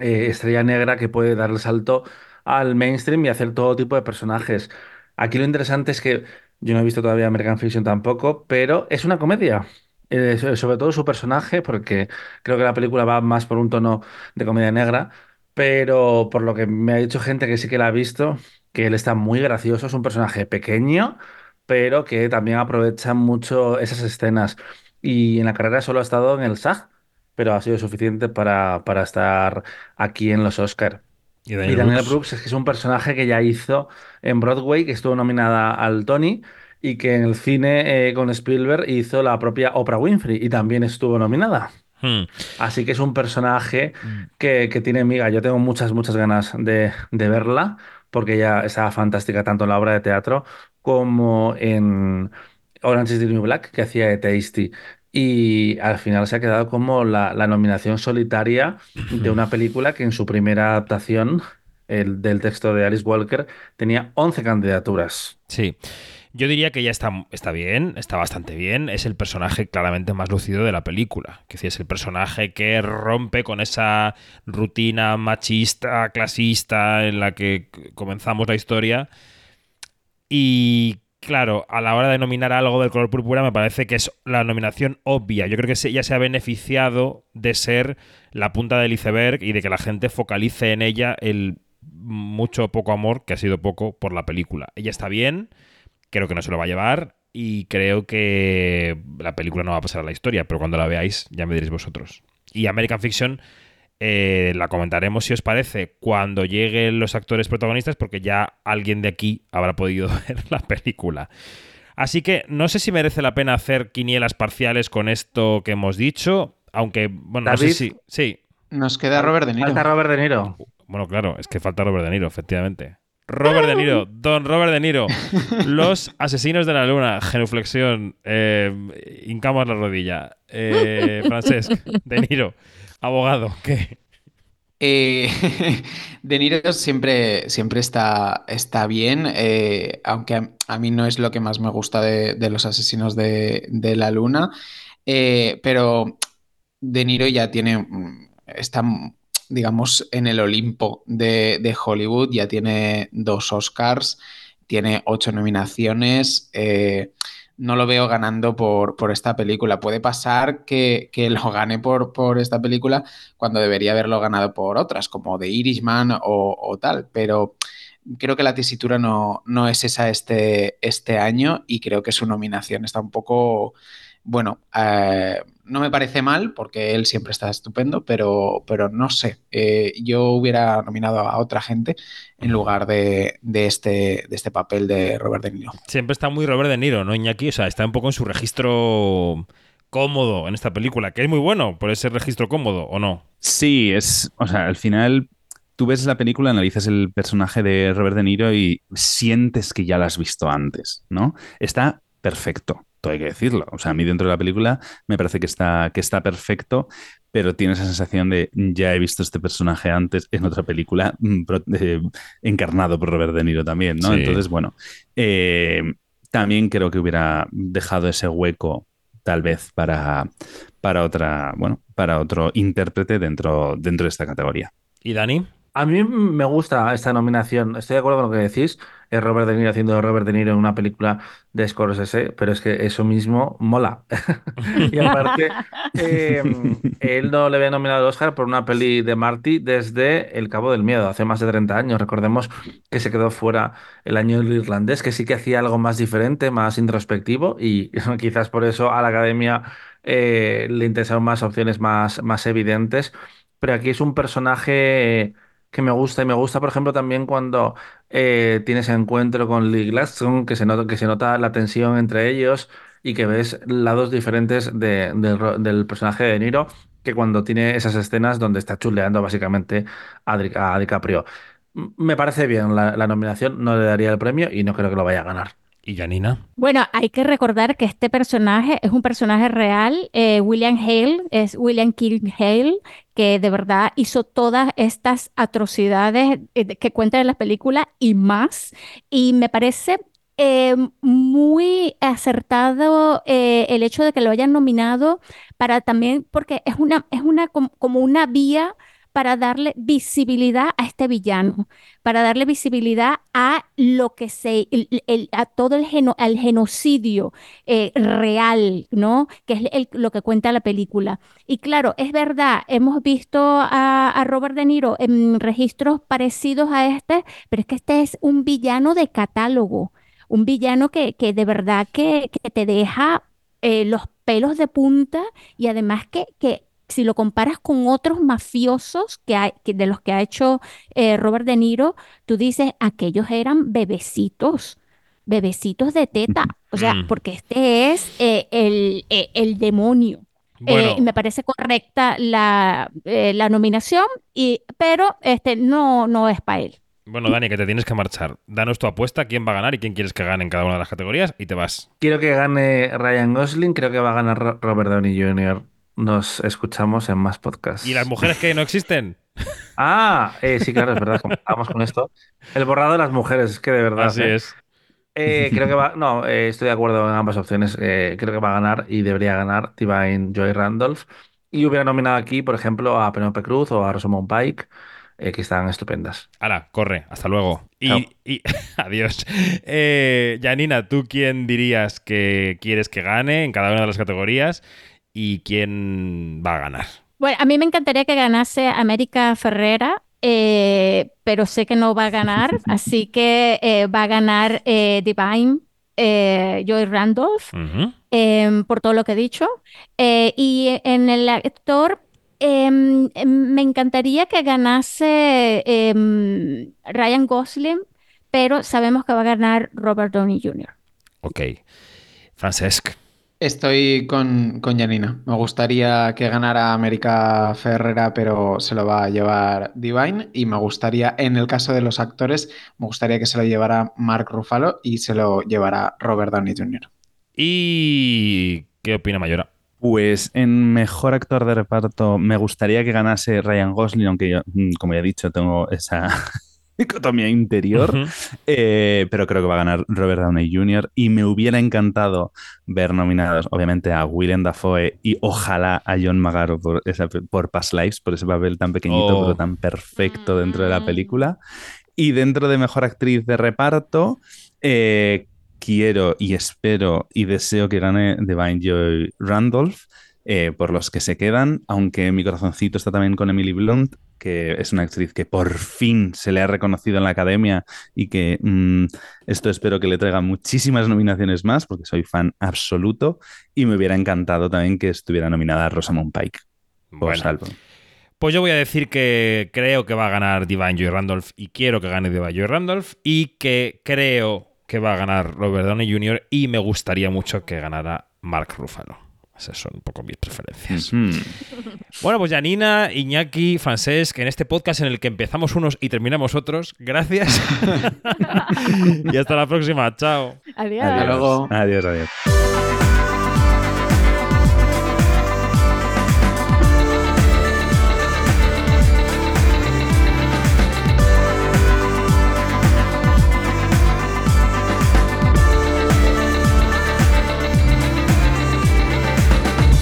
eh, estrella negra que puede dar el salto al mainstream y hacer todo tipo de personajes. Aquí lo interesante es que yo no he visto todavía American Fiction tampoco, pero es una comedia. Eh, sobre todo su personaje, porque creo que la película va más por un tono de comedia negra, pero por lo que me ha dicho gente que sí que la ha visto, que él está muy gracioso, es un personaje pequeño, pero que también aprovecha mucho esas escenas. Y en la carrera solo ha estado en el SAG, pero ha sido suficiente para, para estar aquí en los Oscars. Y Daniel, Brooks? es que es un personaje que ya hizo en Broadway, que estuvo nominada al Tony, y que en el cine eh, con Spielberg hizo la propia Oprah Winfrey y también estuvo nominada. Hmm. Así que es un personaje hmm. que, tiene miga. Yo tengo muchas, muchas ganas de, verla, porque ella está fantástica tanto en la obra de teatro como en Orange is the New Black, que hacía de Tasty y al final se ha quedado como la, nominación solitaria de una película que en su primera adaptación el, del texto de Alice Walker tenía 11 candidaturas. Sí. Yo diría que ya está, está bien, está bastante bien. Es el personaje claramente más lucido de la película. Que es el personaje que rompe con esa rutina machista, clasista en la que comenzamos la historia. Y claro, a la hora de nominar algo del color púrpura me parece que es la nominación obvia. Yo creo que ya se ha beneficiado de ser la punta del iceberg y de que la gente focalice en ella el mucho o poco amor, que ha sido poco, por la película. Ella está bien, creo que no se lo va a llevar y creo que la película no va a pasar a la historia, pero cuando la veáis ya me diréis vosotros. Y American Fiction eh, la comentaremos si os parece cuando lleguen los actores protagonistas porque ya alguien de aquí habrá podido <laughs> ver la película. Así que no sé si merece la pena hacer quinielas parciales con esto que hemos dicho, aunque, bueno, no sé si... Sí. Nos queda Robert De Niro. Falta Robert De Niro. Bueno, claro, es que falta Robert De Niro, efectivamente. Robert De Niro, <laughs> don Robert De Niro, Los Asesinos de la Luna, genuflexión, eh, hincamos la rodilla, eh, Francesc, De Niro, Abogado, ¿qué? Eh, <laughs> de Niro siempre, siempre está, está bien, eh, aunque a, mí no es lo que más me gusta de, los asesinos de, la luna, eh, pero De Niro ya tiene, mm, está, digamos, en el Olimpo de, de Hollywood, ya tiene dos Oscars, tiene ocho nominaciones no lo veo ganando por, por esta película. Puede pasar que, lo <laughs> gane por, por, esta película cuando debería haberlo ganado por otras, como The Irishman o, tal, pero creo que la tesitura no, no es esa este, este año y creo que su nominación está un poco, bueno, eh, no me parece mal porque él siempre está estupendo, pero, pero no sé, eh, yo hubiera nominado a otra gente en lugar de, este, de este papel de Robert De Niro. Siempre está muy Robert De Niro, ¿no, Iñaki? O sea, está un poco en su registro cómodo en esta película, que es muy bueno por ese registro cómodo, ¿o no? Sí, es, o sea, al final tú ves la película, analizas el personaje de Robert De Niro y sientes que ya lo has visto antes, ¿no? Está perfecto todo hay que decirlo. O sea, a mí dentro de la película me parece que está, que está perfecto, pero tiene esa sensación de ya he visto este personaje antes en otra película, mm, eh, encarnado por Robert De Niro también, ¿no? Entonces, bueno, eh, también creo que hubiera dejado ese hueco tal vez para, para otra, bueno, para otro intérprete dentro, dentro de esta categoría. ¿Y Dani? A mí me gusta esta nominación. Estoy de acuerdo con lo que decís. Es Robert De Niro haciendo Robert De Niro en una película de Scorsese, pero es que eso mismo mola. <laughs> y aparte, em, él no le había nominado al Oscar por una peli de Marty desde El Cabo del Miedo, hace más de 30 años. Recordemos que se quedó fuera el año irlandés, que sí que hacía algo más diferente, más introspectivo, y <laughs> quizás por eso a la academia eh, le interesaron más opciones más, más evidentes. Pero aquí es un personaje que me gusta. Y me gusta, por ejemplo, también cuando eh, tienes encuentro con Lee Gladstone, que se nota, que se nota la tensión entre ellos y que ves lados diferentes del personaje de Niro que cuando tiene esas escenas donde está chuleando básicamente a, DiCaprio. Me parece bien la nominación, no le daría el premio y no creo que lo vaya a ganar. ¿Y Janina? Bueno, hay que recordar que este personaje es un personaje real. Eh, William Hale es William King Hale, que de verdad hizo todas estas atrocidades eh, que cuenta en la película y más. Y me parece eh, muy acertado el hecho de que lo hayan nominado para también, porque es una, es una como una vía para darle visibilidad a este villano, para darle visibilidad a lo que se, a todo el, genocidio eh, real, ¿no? Que es lo que cuenta la película. Y claro, es verdad, hemos visto a, Robert De Niro en registros parecidos a este, pero es que este es un villano de catálogo, un villano que, que de verdad que, te deja eh, los pelos de punta y además que, que si lo comparas con otros mafiosos que hay, de los que ha hecho eh, Robert De Niro, tú dices, aquellos eran bebecitos, bebecitos de teta. O sea, mm. porque este es eh, el, eh, el, demonio. me parece correcta la, la nominación, y, pero este, no, no es para él. Bueno, Dani, que te tienes que marchar. Danos tu apuesta, quién va a ganar y quién quieres que gane en cada una de las categorías y te vas. Quiero que gane Ryan Gosling, creo que va a ganar Robert Downey Jr. Nos escuchamos en más podcasts. ¿Y las mujeres que no existen? <laughs> ah, eh, sí, claro, es verdad. Vamos con esto. El borrado de las mujeres, es que de verdad. Así ¿eh? es. Eh, creo que va. No, estoy de acuerdo en ambas opciones. creo que va a ganar y debería ganar Divine Joy Randolph. Y hubiera nominado aquí, por ejemplo, a Penelope Cruz o a Rosamund Pike. que están estupendas. Ahora, corre, hasta luego. Y, y <laughs> adiós. Janina, ¿tú quién dirías que quieres que gane en cada una de las categorías? Y quién va a ganar. Bueno, a mí me encantaría que ganase América Ferrera, eh, pero sé que no va a ganar, <laughs> así que eh, va a ganar eh, Divine Joy Randolph em, por todo lo que he dicho. y en el actor em, em, me encantaría que ganase Ryan Gosling, pero sabemos que va a ganar Robert Downey Jr. Ok. Francesc. Estoy con, con Janina. Me gustaría que ganara América Ferrera, pero se lo va a llevar Divine. Y me gustaría, en el caso de los actores, me gustaría que se lo llevara Mark Ruffalo y se lo llevara Robert Downey Jr. ¿Y qué opina Mayora? Pues en mejor actor de reparto me gustaría que ganase Ryan Gosling, aunque yo, mm, como ya he dicho, tengo esa, <laughs> dicotomía interior, eh, pero creo que va a ganar Robert Downey Jr. y me hubiera encantado ver nominados, obviamente, a Willem Dafoe y ojalá a John Magaro por, por Past Lives, por ese papel tan pequeñito pero oh. tan perfecto dentro de la mm. película. Y dentro de Mejor Actriz de Reparto, eh, quiero y espero y deseo que gane Divine Joy Randolph. Eh, por los que se quedan, aunque mi corazoncito está también con Emily Blunt, que es una actriz que por fin se le ha reconocido en la academia y que mm, esto espero que le traiga muchísimas nominaciones más, porque soy fan absoluto y me hubiera encantado también que estuviera nominada Rosamund Pike. Por salvo. Pues yo voy a decir que creo que va a ganar Divine Joy Randolph y quiero que gane Divine Joy Randolph y que creo que va a ganar Robert Downey Jr. y me gustaría mucho que ganara Mark Ruffalo. Esas son un poco mis preferencias. <laughs> Bueno, pues Janina, Iñaki, Francesc, en este podcast en el que empezamos unos y terminamos otros, gracias. <laughs> <laughs> y hasta la próxima. Chao. Adiós. Adiós, adiós. adiós.